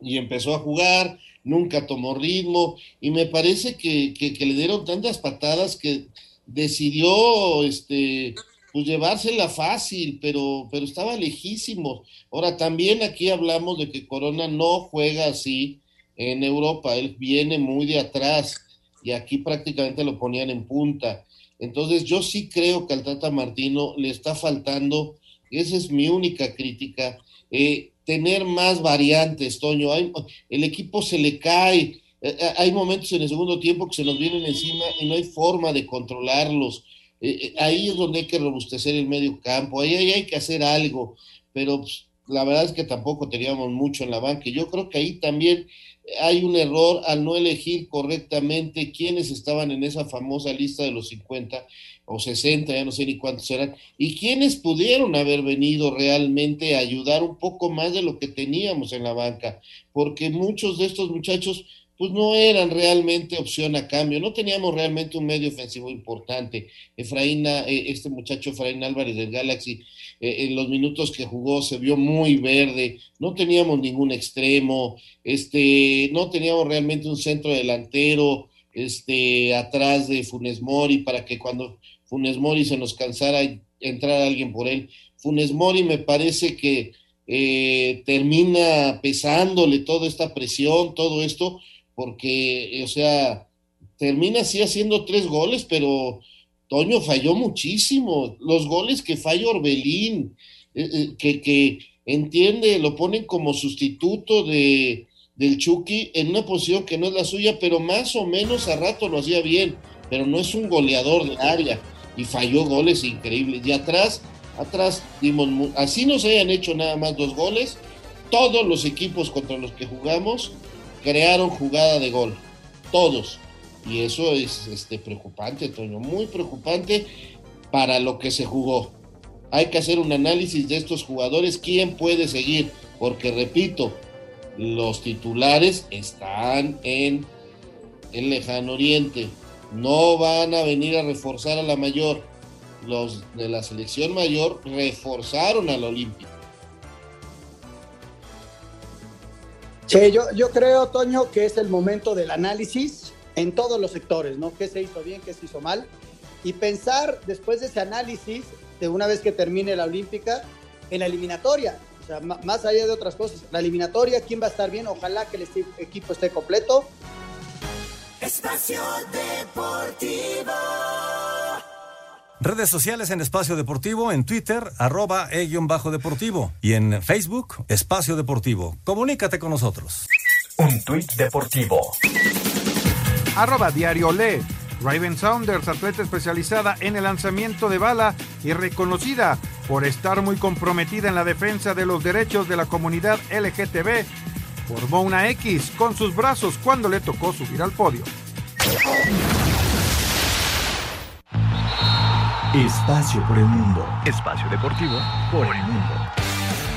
Y empezó a jugar, nunca tomó ritmo, y me parece que, que le dieron tantas patadas que decidió este, pues llevársela fácil, pero, pero estaba lejísimo. Ahora, también aquí hablamos de que Corona no juega así en Europa, él viene muy de atrás y aquí prácticamente lo ponían en punta. Entonces, yo sí creo que al Tata Martino le está faltando, esa es mi única crítica, eh, tener más variantes, Toño. el equipo se le cae, eh, eh, hay momentos en el segundo tiempo que se nos vienen encima y no hay forma de controlarlos. Eh, ahí es donde hay que robustecer el medio campo, ahí, hay que hacer algo, pero pues, la verdad es que tampoco teníamos mucho en la banca. Yo creo que ahí también hay un error al no elegir correctamente quiénes estaban en esa famosa lista de los 50 o 60, ya no sé ni cuántos eran, y quiénes pudieron haber venido realmente a ayudar un poco más de lo que teníamos en la banca, porque muchos de estos muchachos pues no eran realmente opción a cambio, no teníamos realmente un medio ofensivo importante. Efraín, eh, este muchacho Efraín Álvarez del Galaxy, eh, en los minutos que jugó se vio muy verde, no teníamos ningún extremo, este, no teníamos realmente un centro delantero este, atrás de Funes Mori para que cuando Funes Mori se nos cansara entrar alguien por él. Funes Mori me parece que eh, termina pesándole toda esta presión, todo esto, porque, o sea, termina así haciendo tres goles, pero Toño falló muchísimo. Los goles que falla Orbelín, eh, eh, que, que entiende, lo ponen como sustituto de, del Chucky en una posición que no es la suya, pero más o menos a rato lo hacía bien, pero no es un goleador de área y falló goles increíbles. Y atrás, atrás dimos, así nos hayan hecho nada más dos goles, todos los equipos contra los que jugamos crearon jugada de gol, todos. Y eso es este, preocupante, Toño, muy preocupante para lo que se jugó. Hay que hacer un análisis de estos jugadores, quién puede seguir, porque repito, los titulares están en el lejano oriente, no van a venir a reforzar a la mayor. Los de la selección mayor reforzaron a la Sí, yo, yo creo, Toño, que es el momento del análisis en todos los sectores, ¿no? ¿Qué se hizo bien, qué se hizo mal? Y pensar después de ese análisis, de una vez que termine la Olímpica, en la eliminatoria. O sea, más allá de otras cosas, la eliminatoria, ¿quién va a estar bien? Ojalá que el equipo esté completo. Espacio Deportivo. Redes sociales en Espacio Deportivo, en Twitter, arroba e-deportivo y en Facebook, Espacio Deportivo. Comunícate con nosotros. Un tuit deportivo. Arroba Diario Le. Raven Saunders, atleta especializada en el lanzamiento de bala y reconocida por estar muy comprometida en la defensa de los derechos de la comunidad LGTB, formó una X con sus brazos cuando le tocó subir al podio. Espacio por el mundo. Espacio deportivo por el mundo.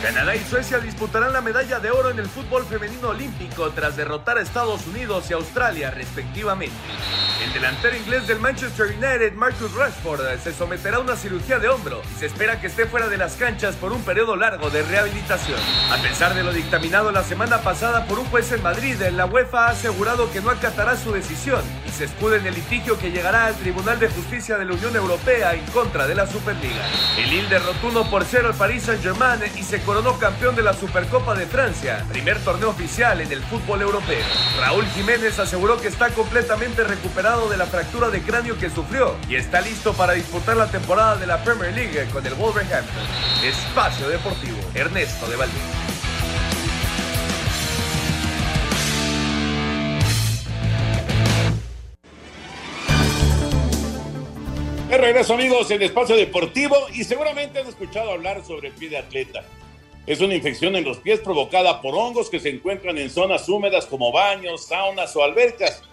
Canadá y Suecia disputarán la medalla de oro en el fútbol femenino olímpico tras derrotar a Estados Unidos y Australia respectivamente. El delantero inglés del Manchester United, Marcus Rashford, se someterá a una cirugía de hombro y se espera que esté fuera de las canchas por un periodo largo de rehabilitación. A pesar de lo dictaminado la semana pasada por un juez en Madrid, la UEFA ha asegurado que no acatará su decisión y se escuda en el litigio que llegará al Tribunal de Justicia de la Unión Europea en contra de la Superliga. El Lille derrotó 1 por 0 al Paris Saint-Germain y se coronó campeón de la Supercopa de Francia, primer torneo oficial en el fútbol europeo. Raúl Jiménez aseguró que está completamente recuperado de la fractura de cráneo que sufrió y está listo para disputar la temporada de la Premier League con el Wolverhampton. Espacio Deportivo, Ernesto de Valdez. De regreso amigos en Espacio Deportivo y seguramente han escuchado hablar sobre el pie de atleta. Es una infección en los pies provocada por hongos que se encuentran en zonas húmedas como baños, saunas o albercas.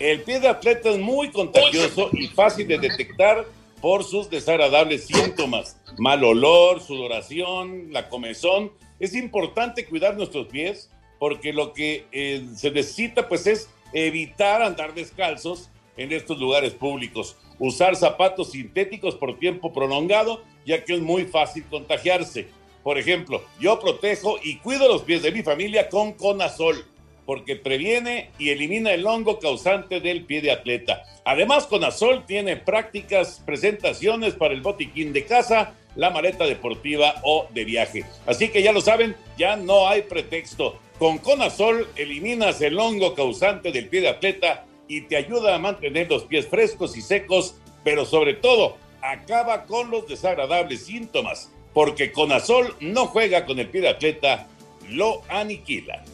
El pie de atleta es muy contagioso y fácil de detectar por sus desagradables síntomas. Mal olor, sudoración, la comezón. Es importante cuidar nuestros pies porque lo que eh, se necesita pues es evitar andar descalzos en estos lugares públicos. Usar zapatos sintéticos por tiempo prolongado, ya que es muy fácil contagiarse. Por ejemplo, yo protejo y cuido los pies de mi familia con Conazol, porque previene y elimina el hongo causante del pie de atleta. Además, Conazol tiene prácticas presentaciones para el botiquín de casa, la maleta deportiva o de viaje. Así que ya lo saben, ya no hay pretexto. Con Conazol eliminas el hongo causante del pie de atleta y te ayuda a mantener los pies frescos y secos, pero sobre todo acaba con los desagradables síntomas, porque Conazol no juega con el pie de atleta, lo aniquila.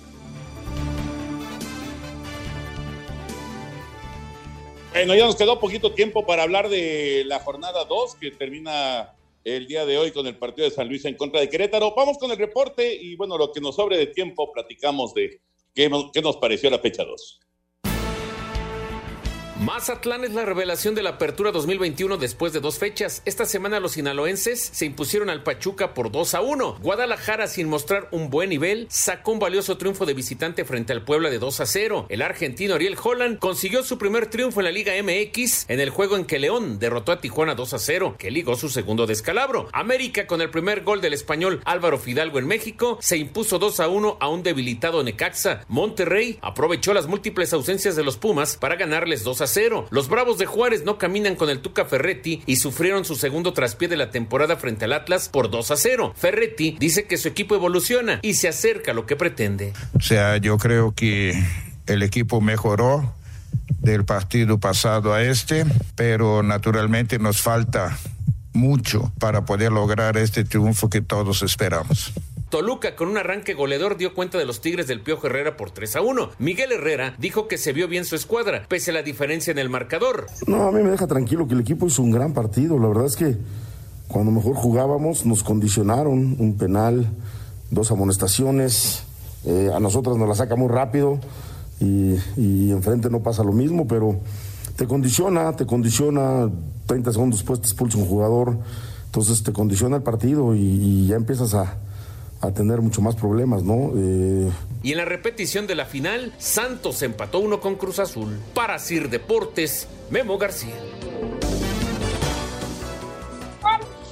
Bueno, ya nos quedó poquito tiempo para hablar de la jornada 2 que termina el día de hoy con el partido de San Luis en contra de Querétaro. Vamos con el reporte y bueno, lo que nos sobre de tiempo platicamos de qué, nos pareció la fecha 2. Mazatlán es la revelación de la apertura 2021 después de dos fechas. Esta semana los sinaloenses se impusieron al Pachuca por 2 a 1. Guadalajara, sin mostrar un buen nivel, sacó un valioso triunfo de visitante frente al Puebla de 2 a 0. El argentino Ariel Holland consiguió su primer triunfo en la Liga MX en el juego en que León derrotó a Tijuana 2 a 0, que ligó su segundo descalabro. América, con el primer gol del español Álvaro Fidalgo en México, se impuso 2 a 1 a un debilitado Necaxa. Monterrey aprovechó las múltiples ausencias de los Pumas para ganarles 2 a Los Bravos de Juárez no caminan con el Tuca Ferretti y sufrieron su segundo traspié de la temporada frente al Atlas por 2 a 0. Ferretti dice que su equipo evoluciona y se acerca a lo que pretende. O sea, yo creo que el equipo mejoró del partido pasado a este, pero naturalmente nos falta mucho para poder lograr este triunfo que todos esperamos. Toluca, con un arranque goleador, dio cuenta de los Tigres del Piojo Herrera por 3 a 1. Miguel Herrera dijo que se vio bien su escuadra, pese a la diferencia en el marcador. No, a mí me deja tranquilo que el equipo hizo un gran partido. La verdad es que cuando mejor jugábamos nos condicionaron un penal, dos amonestaciones. Eh, a nosotros nos la saca muy rápido y, enfrente no pasa lo mismo, pero te condiciona, te condiciona. 30 segundos después te expulsa un jugador. Entonces te condiciona el partido y ya empiezas a a tener mucho más problemas, ¿no? Eh... Y en la repetición de la final, Santos empató uno con Cruz Azul. Para Sir Deportes, Memo García.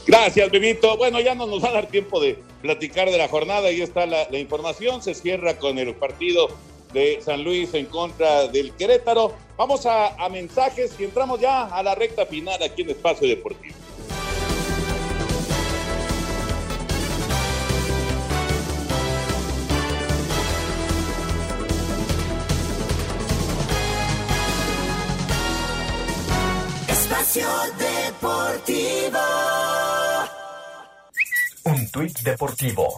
Gracias, Bebito. Bueno, ya no nos va a dar tiempo de platicar de la jornada. Ahí está la, la información. Se cierra con el partido de San Luis en contra del Querétaro. Vamos a, a mensajes y entramos ya a la recta final aquí en Espacio Deportivo. Deportivo. Un tuit deportivo.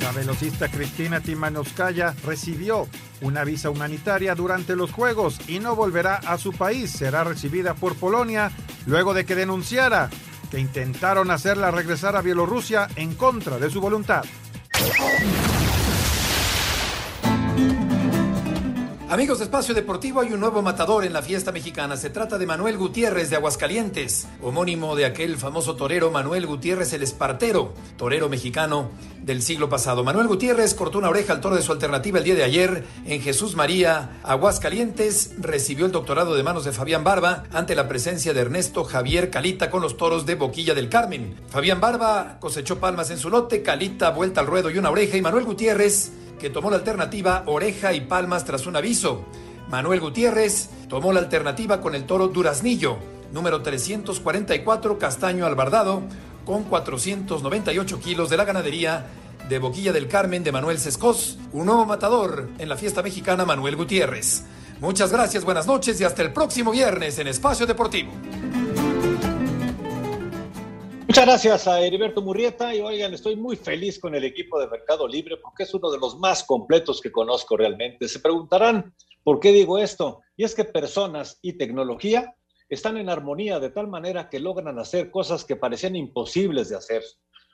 La velocista Cristina Timanowskaya recibió una visa humanitaria durante los Juegos y no volverá a su país. Será recibida por Polonia luego de que denunciara que intentaron hacerla regresar a Bielorrusia en contra de su voluntad. Amigos de Espacio Deportivo, hay un nuevo matador en la fiesta mexicana. Se trata de Manuel Gutiérrez de Aguascalientes, homónimo de aquel famoso torero Manuel Gutiérrez el Espartero, torero mexicano del siglo pasado. Manuel Gutiérrez cortó una oreja al toro de su alternativa el día de ayer en Jesús María, Aguascalientes. Recibió el doctorado de manos de Fabián Barba ante la presencia de Ernesto Javier Calita con los toros de Boquilla del Carmen. Fabián Barba cosechó palmas en su lote, Calita vuelta al ruedo y una oreja, y Manuel Gutiérrez que tomó la alternativa oreja y palmas tras un aviso. Manuel Gutiérrez tomó la alternativa con el toro Duraznillo, número 344 Castaño Albardado, con 498 kilos de la ganadería de Boquilla del Carmen de Manuel Sescos, un nuevo matador en la fiesta mexicana Manuel Gutiérrez. Muchas gracias, buenas noches y hasta el próximo viernes en Espacio Deportivo. Muchas gracias a Heriberto Murrieta y oigan, estoy muy feliz con el equipo de Mercado Libre porque es uno de los más completos que conozco realmente. Se preguntarán por qué digo esto y es que personas y tecnología están en armonía de tal manera que logran hacer cosas que parecían imposibles de hacer.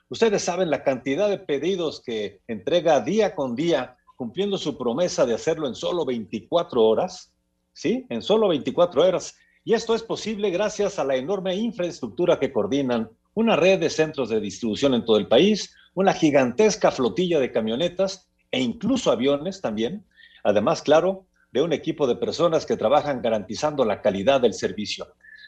Ustedes saben la cantidad de pedidos que entrega día con día, cumpliendo su promesa de hacerlo en solo 24 horas, ¿sí? En solo 24 horas. Y esto es posible gracias a la enorme infraestructura que coordinan una red de centros de distribución en todo el país, una gigantesca flotilla de camionetas e incluso aviones también. Además, claro, de un equipo de personas que trabajan garantizando la calidad del servicio.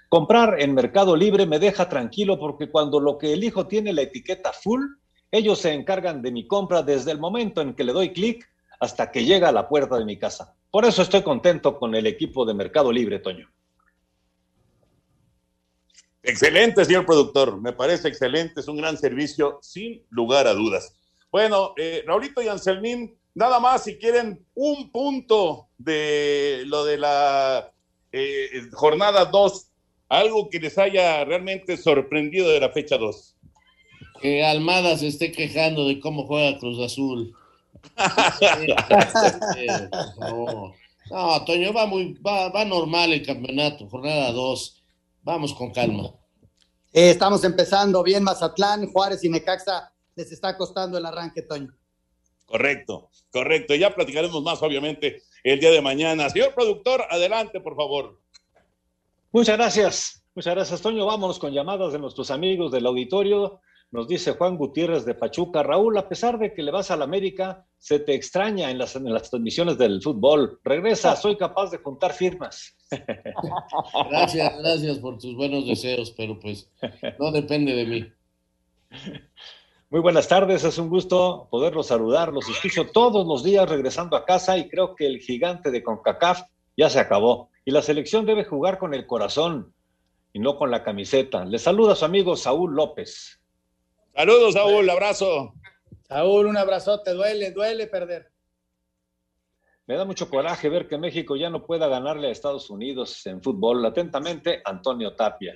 Comprar en Mercado Libre me deja tranquilo porque cuando lo que elijo tiene la etiqueta full, ellos se encargan de mi compra desde el momento en que le doy clic hasta que llega a la puerta de mi casa. Por eso estoy contento con el equipo de Mercado Libre, Toño. Excelente, señor productor. Me parece excelente. Es un gran servicio, sin lugar a dudas. Bueno, eh, Raulito y Anselmín, nada más si quieren un punto de lo de la eh, jornada 2, algo que les haya realmente sorprendido de la fecha 2. Que Almada se esté quejando de cómo juega Cruz Azul. no, no, Toño, va, muy, va, va normal el campeonato, jornada 2 Vamos con calma. Eh, estamos empezando bien Mazatlán, Juárez y Necaxa les está costando el arranque, Toño. Correcto, correcto. Ya platicaremos más, obviamente, el día de mañana. Señor productor, adelante, por favor. Muchas gracias. Muchas gracias, Toño. Vámonos con llamadas de nuestros amigos del auditorio. Nos dice Juan Gutiérrez de Pachuca, Raúl, a pesar de que le vas a la América, se te extraña en las, en las transmisiones del fútbol. Regresa, soy capaz de juntar firmas. Gracias, gracias por tus buenos deseos, pero pues no depende de mí. Muy buenas tardes, es un gusto poderlos saludar. Los escucho todos los días regresando a casa y creo que el gigante de CONCACAF ya se acabó. Y la selección debe jugar con el corazón y no con la camiseta. Le saluda su amigo Saúl López. Saludos, Saúl, abrazo. Saúl, un abrazote, duele, duele perder. Me da mucho coraje ver que México ya no pueda ganarle a Estados Unidos en fútbol. Atentamente, Antonio Tapia.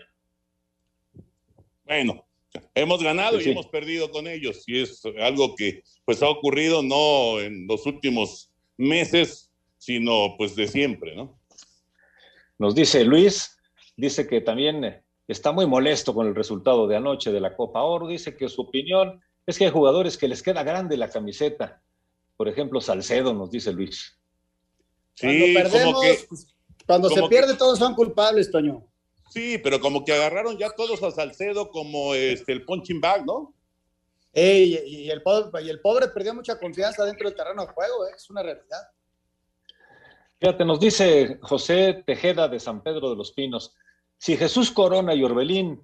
Bueno, hemos ganado y hemos perdido con ellos. Y es algo que pues ha ocurrido no en los últimos meses, sino pues de siempre, ¿no? Nos dice Luis, dice que también está muy molesto con el resultado de anoche de la Copa Oro. Dice que su opinión es que hay jugadores que les queda grande la camiseta. Por ejemplo, Salcedo, nos dice Luis. Cuando perdemos, pues, cuando se pierde, todos son culpables, Toño. Sí, pero como que agarraron ya todos a Salcedo como este, el punching bag, ¿no? y, el pobre, y el pobre perdió mucha confianza dentro del terreno de juego, ¿eh? es una realidad. Fíjate, nos dice José Tejeda de San Pedro de los Pinos. Si Jesús Corona y Orbelín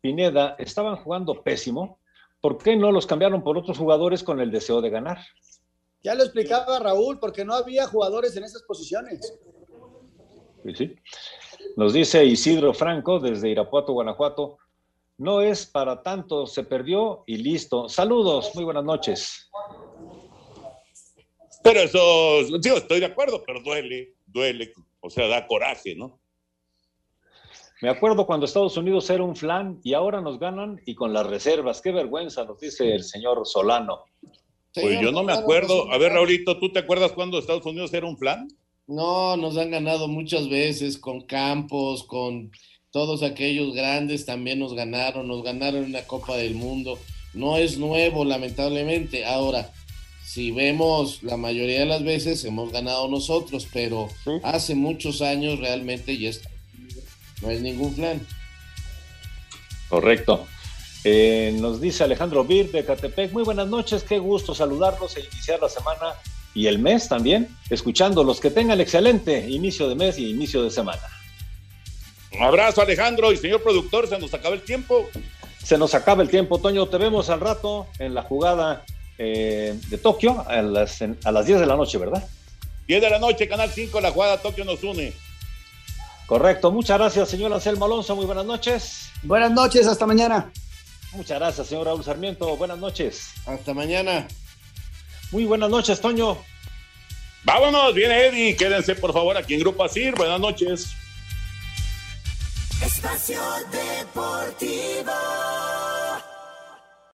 Pineda estaban jugando pésimo, ¿por qué no los cambiaron por otros jugadores con el deseo de ganar? Ya lo explicaba Raúl, porque no había jugadores en esas posiciones. Sí, sí. Nos dice Isidro Franco desde Irapuato, Guanajuato. No es para tanto, se perdió y listo. Saludos, muy buenas noches. Pero eso, yo estoy de acuerdo, pero duele, duele, o sea, da coraje, ¿no? Me acuerdo cuando Estados Unidos era un flan y ahora nos ganan y con las reservas. Qué vergüenza, nos dice el señor Solano. Pues yo no me acuerdo. A ver, Raulito, ¿tú te acuerdas cuando Estados Unidos era un flan? No, nos han ganado muchas veces con Campos, con todos aquellos grandes también nos ganaron, nos ganaron en la Copa del Mundo. No es nuevo, lamentablemente. Ahora, si vemos, la mayoría de las veces hemos ganado nosotros, pero hace muchos años realmente ya está no es ningún plan. Correcto. Eh, nos dice Alejandro Bir de Catepec, muy buenas noches, qué gusto saludarlos e iniciar la semana y el mes también, escuchándolos, que tengan excelente inicio de mes y inicio de semana. Un abrazo Alejandro y señor productor, se nos acaba el tiempo. Se nos acaba el tiempo, Toño, te vemos al rato en la jugada eh, de Tokio a las, a las 10 de la noche, ¿verdad? 10 de la noche, Canal 5, la jugada Tokio nos une. Correcto, muchas gracias, señor Anselmo Alonso, muy buenas noches. Buenas noches, hasta mañana. Muchas gracias, señor Raúl Sarmiento, buenas noches. Hasta mañana. Muy buenas noches, Toño. Vámonos, viene Eddie, quédense por favor aquí en Grupo Asir, buenas noches. Espacio Deportivo.